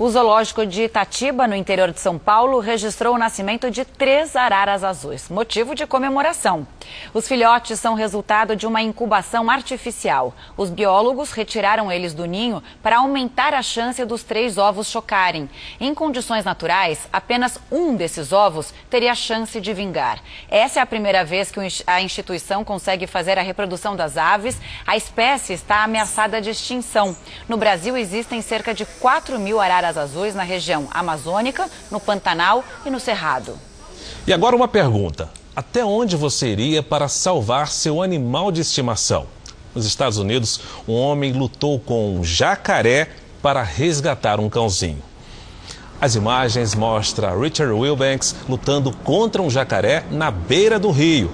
O zoológico de Itatiba, no interior de São Paulo, registrou o nascimento de três araras azuis, motivo de comemoração. Os filhotes são resultado de uma incubação artificial. Os biólogos retiraram eles do ninho para aumentar a chance dos três ovos chocarem. Em condições naturais, apenas um desses ovos teria chance de vingar. Essa é a primeira vez que a instituição consegue fazer a reprodução das aves. A espécie está ameaçada de extinção. No Brasil, existem cerca de 4 mil araras azuis na região amazônica, no Pantanal e no Cerrado.
E agora uma pergunta: até onde você iria para salvar seu animal de estimação? Nos Estados Unidos, um homem lutou com um jacaré para resgatar um cãozinho. As imagens mostram Richard Wilbanks lutando contra um jacaré na beira do rio.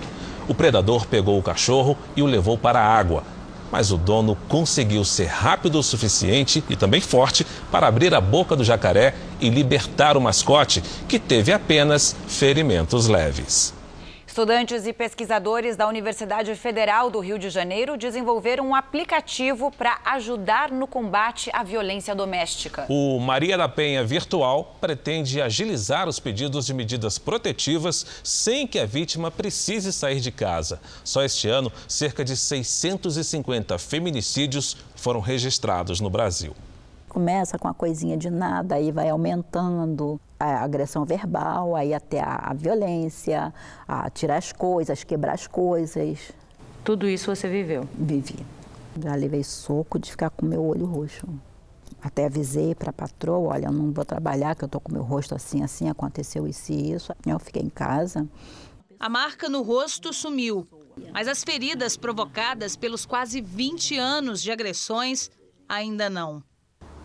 O predador pegou o cachorro e o levou para a água mas o dono conseguiu ser rápido o suficiente e também forte para abrir a boca do jacaré e libertar o mascote, que teve apenas ferimentos leves.
Estudantes e pesquisadores da Universidade Federal do Rio de Janeiro desenvolveram um aplicativo para ajudar no combate à violência doméstica.
O Maria da Penha Virtual pretende agilizar os pedidos de medidas protetivas sem que a vítima precise sair de casa. Só este ano, cerca de 650 feminicídios foram registrados no Brasil
começa com a coisinha de nada, aí vai aumentando a agressão verbal, aí até a, a violência, a tirar as coisas, quebrar as coisas.
Tudo isso você viveu?
Vivi. Já levei soco de ficar com meu olho roxo. Até avisei para a patroa, olha, eu não vou trabalhar, que eu tô com meu rosto assim, assim, aconteceu isso e isso. Eu fiquei em casa.
A marca no rosto sumiu, mas as feridas provocadas pelos quase 20 anos de agressões ainda não.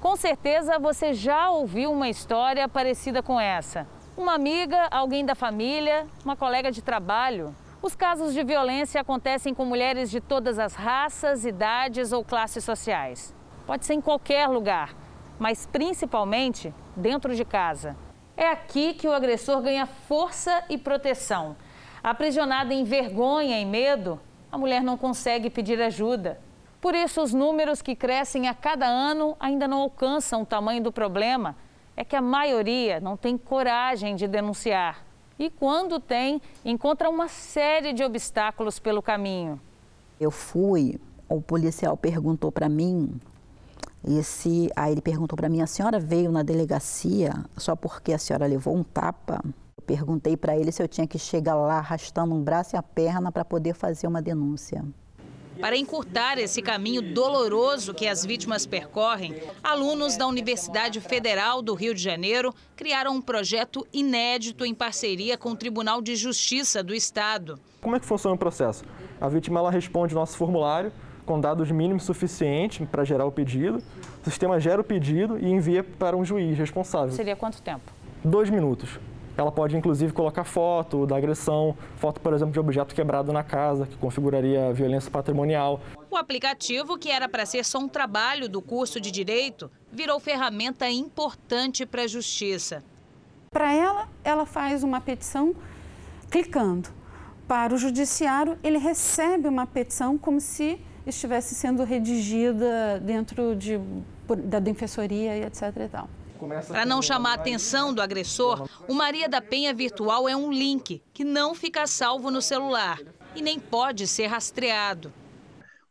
Com certeza você já ouviu uma história parecida com essa. Uma amiga, alguém da família, uma colega de trabalho. Os casos de violência acontecem com mulheres de todas as raças, idades ou classes sociais. Pode ser em qualquer lugar, mas principalmente dentro de casa. É aqui que o agressor ganha força e proteção. Aprisionada em vergonha e medo, a mulher não consegue pedir ajuda. Por isso, os números que crescem a cada ano ainda não alcançam o tamanho do problema. É que a maioria não tem coragem de denunciar. E quando tem, encontra uma série de obstáculos pelo caminho.
Eu fui
O policial perguntou para mim esse, aí ele perguntou para mim: a senhora veio na delegacia só porque a senhora levou um tapa? Eu perguntei para ele se eu tinha que chegar lá arrastando um braço e a perna para poder fazer uma denúncia.
Para encurtar esse caminho doloroso que as vítimas percorrem, alunos da Universidade Federal do Rio de Janeiro criaram um projeto inédito em parceria com o Tribunal de Justiça do Estado.
Como é que funciona o processo? A vítima ela responde nosso formulário com dados mínimos suficientes para gerar o pedido. O sistema gera o pedido e envia para um juiz responsável.
Seria quanto tempo?
Dois minutos. Ela pode, inclusive, colocar foto da agressão, foto, por exemplo, de objeto quebrado na casa, que configuraria violência patrimonial.
O aplicativo, que era para ser só um trabalho do curso de Direito, virou ferramenta importante para a Justiça.
Para ela, ela faz uma petição clicando. Para o Judiciário, ele recebe uma petição como se estivesse sendo redigida dentro de, da defensoria e etc. E tal.
Para não chamar a atenção do agressor, o Maria da Penha Virtual é um link que não fica salvo no celular e nem pode ser rastreado.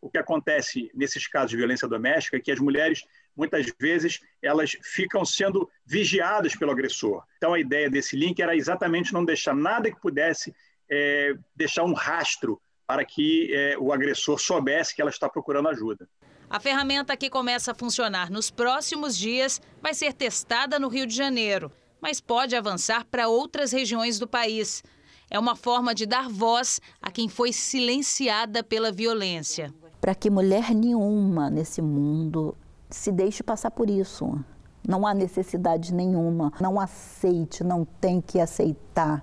O que acontece nesses casos de violência doméstica é que as mulheres, muitas vezes, elas ficam sendo vigiadas pelo agressor. Então, a ideia desse link era exatamente não deixar nada que pudesse é, deixar um rastro para que é, o agressor soubesse que ela está procurando ajuda.
A ferramenta que começa a funcionar nos próximos dias vai ser testada no Rio de Janeiro, mas pode avançar para outras regiões do país. É uma forma de dar voz a quem foi silenciada pela violência.
Para que mulher nenhuma nesse mundo se deixe passar por isso. Não há necessidade nenhuma. Não aceite, não tem que aceitar.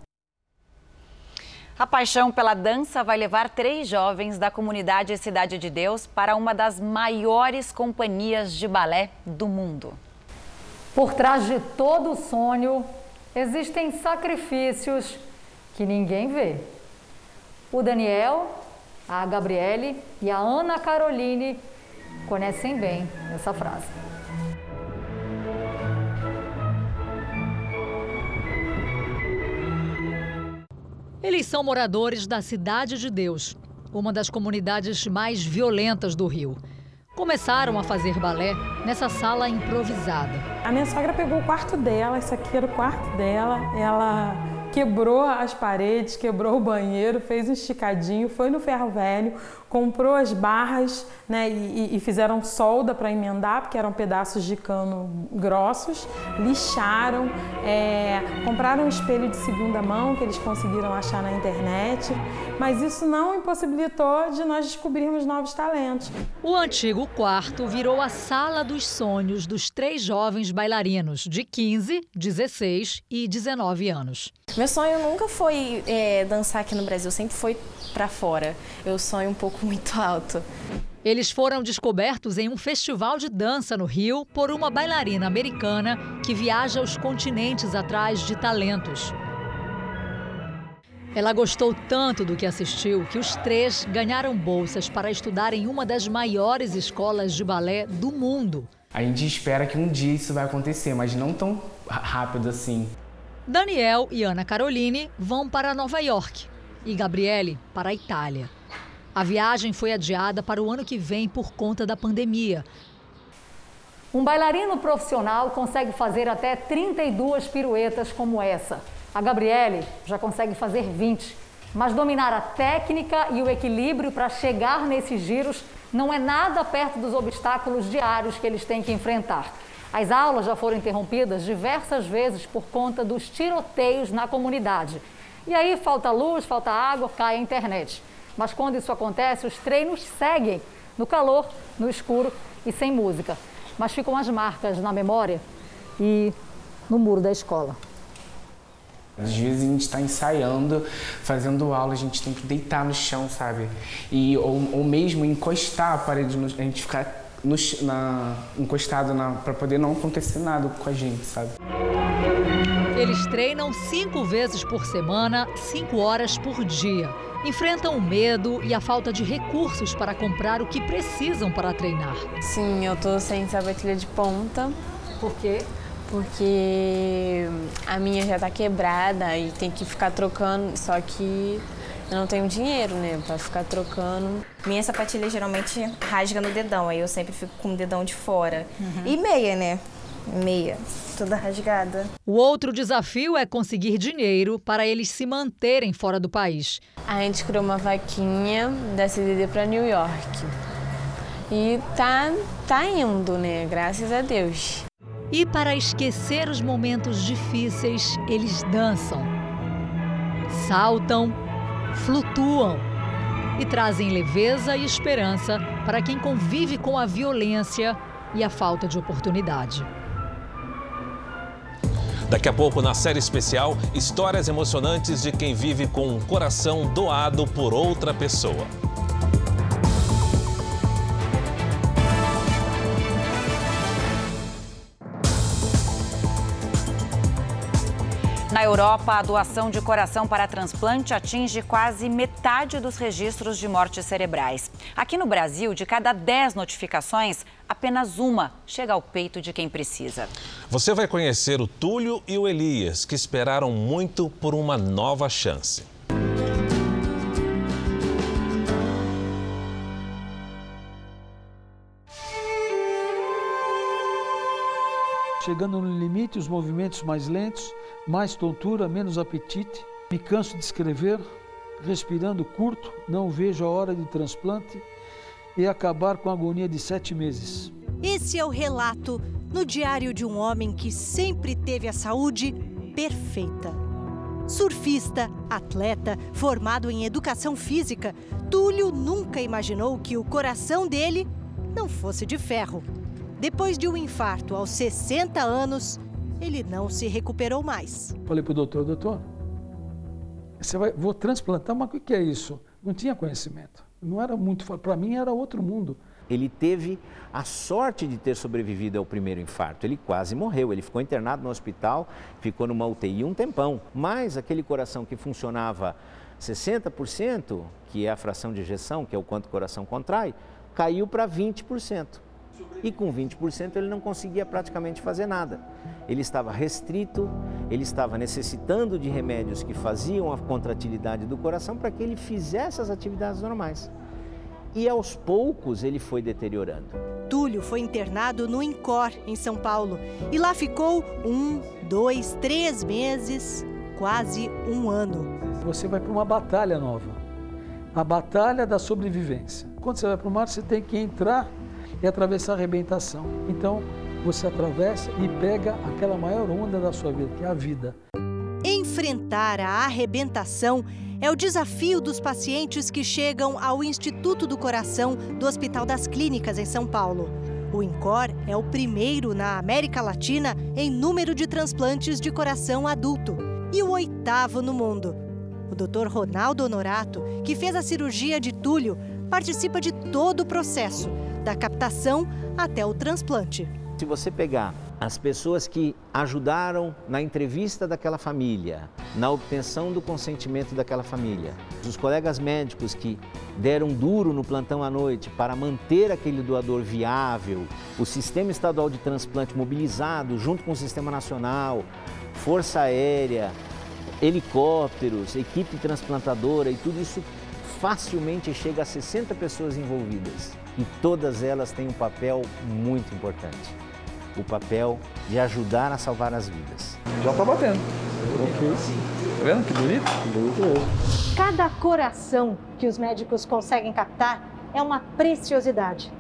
A paixão pela dança vai levar três jovens da comunidade Cidade de Deus para uma das maiores companhias de balé do mundo.
Por trás de todo sonho, existem sacrifícios que ninguém vê. O Daniel, a Gabriele e a Ana Caroline conhecem bem essa frase.
Eles são moradores da Cidade de Deus, uma das comunidades mais violentas do Rio. Começaram a fazer balé nessa sala improvisada.
A minha sogra pegou o quarto dela, isso aqui era o quarto dela, ela quebrou as paredes, quebrou o banheiro, fez um esticadinho, foi no ferro velho, comprou as barras né, e, e fizeram solda para emendar, porque eram pedaços de cano grossos, lixaram, é, compraram um espelho de segunda mão que eles conseguiram achar na internet, mas isso não impossibilitou de nós descobrirmos novos talentos.
O antigo quarto virou a sala dos sonhos dos três jovens bailarinos de 15, 16 e 19 anos.
Meu sonho nunca foi é, dançar aqui no Brasil, sempre foi para fora. Eu sonho um pouco *laughs* muito alto.
Eles foram descobertos em um festival de dança no Rio por uma bailarina americana que viaja os continentes atrás de talentos. Ela gostou tanto do que assistiu que os três ganharam bolsas para estudar em uma das maiores escolas de balé do mundo.
A gente espera que um dia isso vai acontecer, mas não tão rápido assim.
Daniel e Ana Caroline vão para Nova York e Gabriele para a Itália. A viagem foi adiada para o ano que vem por conta da pandemia.
Um bailarino profissional consegue fazer até 32 piruetas como essa. A Gabriele já consegue fazer 20. Mas dominar a técnica e o equilíbrio para chegar nesses giros não é nada perto dos obstáculos diários que eles têm que enfrentar. As aulas já foram interrompidas diversas vezes por conta dos tiroteios na comunidade. E aí falta luz, falta água, cai a internet. Mas quando isso acontece, os treinos seguem no calor, no escuro e sem música. Mas ficam as marcas na memória e no muro da escola.
Às vezes a gente está ensaiando, fazendo aula, a gente tem que deitar no chão, sabe? E, ou, ou mesmo encostar a parede, a gente ficar no, na, encostado para poder não acontecer nada com a gente, sabe?
Eles treinam cinco vezes por semana, cinco horas por dia. Enfrentam o medo e a falta de recursos para comprar o que precisam para treinar.
Sim, eu tô sem sapatilha de ponta.
Por quê?
Porque a minha já tá quebrada e tem que ficar trocando, só que eu não tenho dinheiro, né, para ficar trocando.
Minha sapatilha geralmente rasga no dedão, aí eu sempre fico com o dedão de fora. Uhum. E meia, né? Meia, toda rasgada.
O outro desafio é conseguir dinheiro para eles se manterem fora do país.
A gente criou uma vaquinha da CDD para New York. E tá, tá indo, né? Graças a Deus.
E para esquecer os momentos difíceis, eles dançam, saltam, flutuam e trazem leveza e esperança para quem convive com a violência e a falta de oportunidade.
Daqui a pouco, na série especial, histórias emocionantes de quem vive com um coração doado por outra pessoa.
Europa, a doação de coração para transplante atinge quase metade dos registros de mortes cerebrais. Aqui no Brasil, de cada 10 notificações, apenas uma chega ao peito de quem precisa.
Você vai conhecer o Túlio e o Elias, que esperaram muito por uma nova chance.
Chegando no limite, os movimentos mais lentos, mais tontura, menos apetite. Me canso de escrever, respirando curto, não vejo a hora de transplante e acabar com a agonia de sete meses.
Esse é o relato no diário de um homem que sempre teve a saúde perfeita. Surfista, atleta, formado em educação física, Túlio nunca imaginou que o coração dele não fosse de ferro. Depois de um infarto aos 60 anos, ele não se recuperou mais.
Falei para o doutor, doutor, você vai, vou transplantar, mas o que é isso? Não tinha conhecimento. Não era muito, para mim era outro mundo.
Ele teve a sorte de ter sobrevivido ao primeiro infarto. Ele quase morreu. Ele ficou internado no hospital, ficou numa UTI um tempão. Mas aquele coração que funcionava 60%, que é a fração de ejeção, que é o quanto o coração contrai, caiu para 20% e com 20% ele não conseguia praticamente fazer nada. Ele estava restrito, ele estava necessitando de remédios que faziam a contratilidade do coração para que ele fizesse as atividades normais. E aos poucos ele foi deteriorando.
Túlio foi internado no INCOR, em São Paulo, e lá ficou um, dois, três meses, quase um ano.
Você vai para uma batalha nova a batalha da sobrevivência. Quando você vai para o mar, você tem que entrar e atravessar a arrebentação. Então, você atravessa e pega aquela maior onda da sua vida, que é a vida.
Enfrentar a arrebentação é o desafio dos pacientes que chegam ao Instituto do Coração do Hospital das Clínicas, em São Paulo. O INCOR é o primeiro na América Latina em número de transplantes de coração adulto e o oitavo no mundo. O Dr. Ronaldo Honorato, que fez a cirurgia de Túlio, participa de todo o processo da captação até o transplante.
Se você pegar as pessoas que ajudaram na entrevista daquela família, na obtenção do consentimento daquela família, os colegas médicos que deram duro no plantão à noite para manter aquele doador viável, o sistema estadual de transplante mobilizado junto com o sistema nacional, força aérea, helicópteros, equipe transplantadora e tudo isso facilmente chega a 60 pessoas envolvidas e todas elas têm um papel muito importante. O papel de ajudar a salvar as vidas.
Já está batendo. Ok. Tá vendo que bonito? Bonito mesmo.
Cada coração que os médicos conseguem captar é uma preciosidade.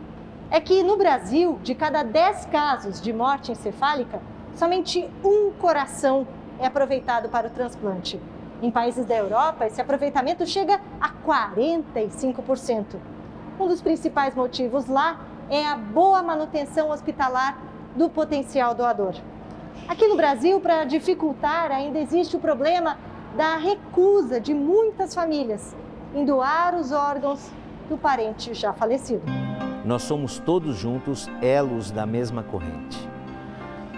É que no Brasil, de cada 10 casos de morte encefálica, somente um coração é aproveitado para o transplante. Em países da Europa, esse aproveitamento chega a 45%. Um dos principais motivos lá é a boa manutenção hospitalar do potencial doador. Aqui no Brasil, para dificultar, ainda existe o problema da recusa de muitas famílias em doar os órgãos do parente já falecido.
Nós somos todos juntos elos da mesma corrente.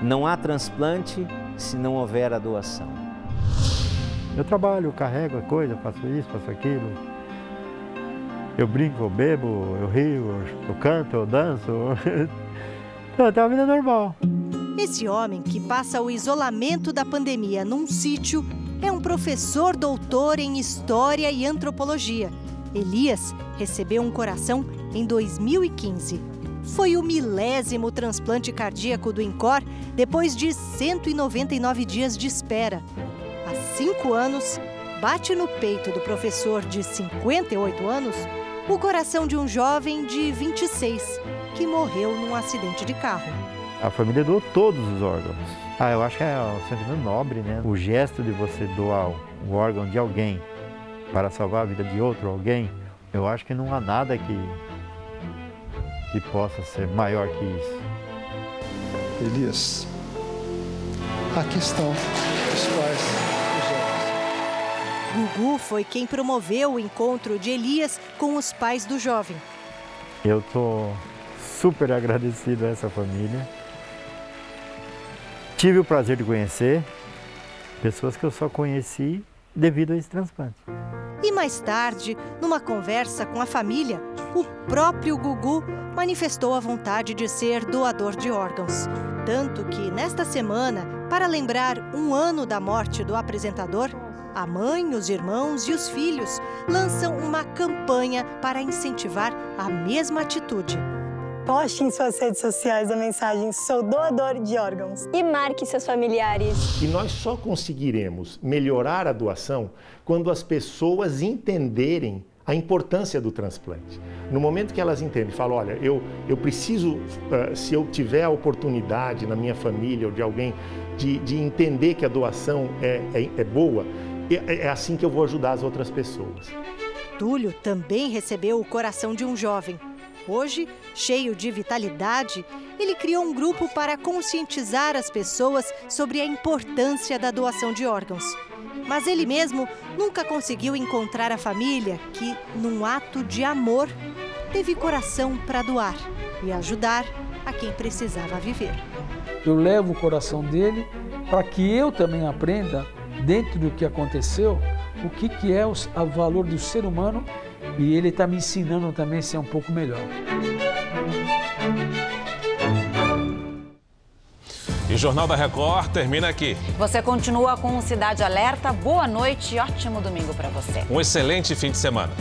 Não há transplante se não houver a doação.
Eu trabalho, carrego a coisa, faço isso, faço aquilo. Eu brinco, eu bebo, eu rio, eu canto, eu danço. *laughs* Não, tem uma vida normal.
Esse homem que passa o isolamento da pandemia num sítio é um professor doutor em História e Antropologia. Elias recebeu um coração em 2015. Foi o milésimo transplante cardíaco do INCOR depois de 199 dias de espera. Há cinco anos, bate no peito do professor de 58 anos o coração de um jovem de 26 que morreu num acidente de carro.
A família doou todos os órgãos. Ah, eu acho que é um sentimento nobre, né? O gesto de você doar o órgão de alguém para salvar a vida de outro alguém, eu acho que não há nada que, que possa ser maior que isso.
Elias, aqui estão os pais.
Gugu foi quem promoveu o encontro de Elias com os pais do jovem.
Eu tô super agradecido a essa família. Tive o prazer de conhecer pessoas que eu só conheci devido a esse transplante.
E mais tarde, numa conversa com a família, o próprio Gugu manifestou a vontade de ser doador de órgãos. Tanto que, nesta semana, para lembrar um ano da morte do apresentador, a mãe, os irmãos e os filhos lançam uma campanha para incentivar a mesma atitude.
Poste em suas redes sociais a mensagem Sou doador de órgãos e marque seus familiares.
E nós só conseguiremos melhorar a doação quando as pessoas entenderem a importância do transplante. No momento que elas entendem, falam, olha, eu, eu preciso, uh, se eu tiver a oportunidade na minha família ou de alguém, de, de entender que a doação é, é, é boa, é, é assim que eu vou ajudar as outras pessoas.
Túlio também recebeu o coração de um jovem. Hoje, cheio de vitalidade, ele criou um grupo para conscientizar as pessoas sobre a importância da doação de órgãos. Mas ele mesmo nunca conseguiu encontrar a família que, num ato de amor, teve coração para doar e ajudar a quem precisava viver.
Eu levo o coração dele para que eu também aprenda dentro do que aconteceu, o que, que é o, o valor do ser humano e ele está me ensinando também a ser um pouco melhor.
E o Jornal da Record termina aqui.
Você continua com Cidade Alerta. Boa noite e ótimo domingo para você.
Um excelente fim de semana.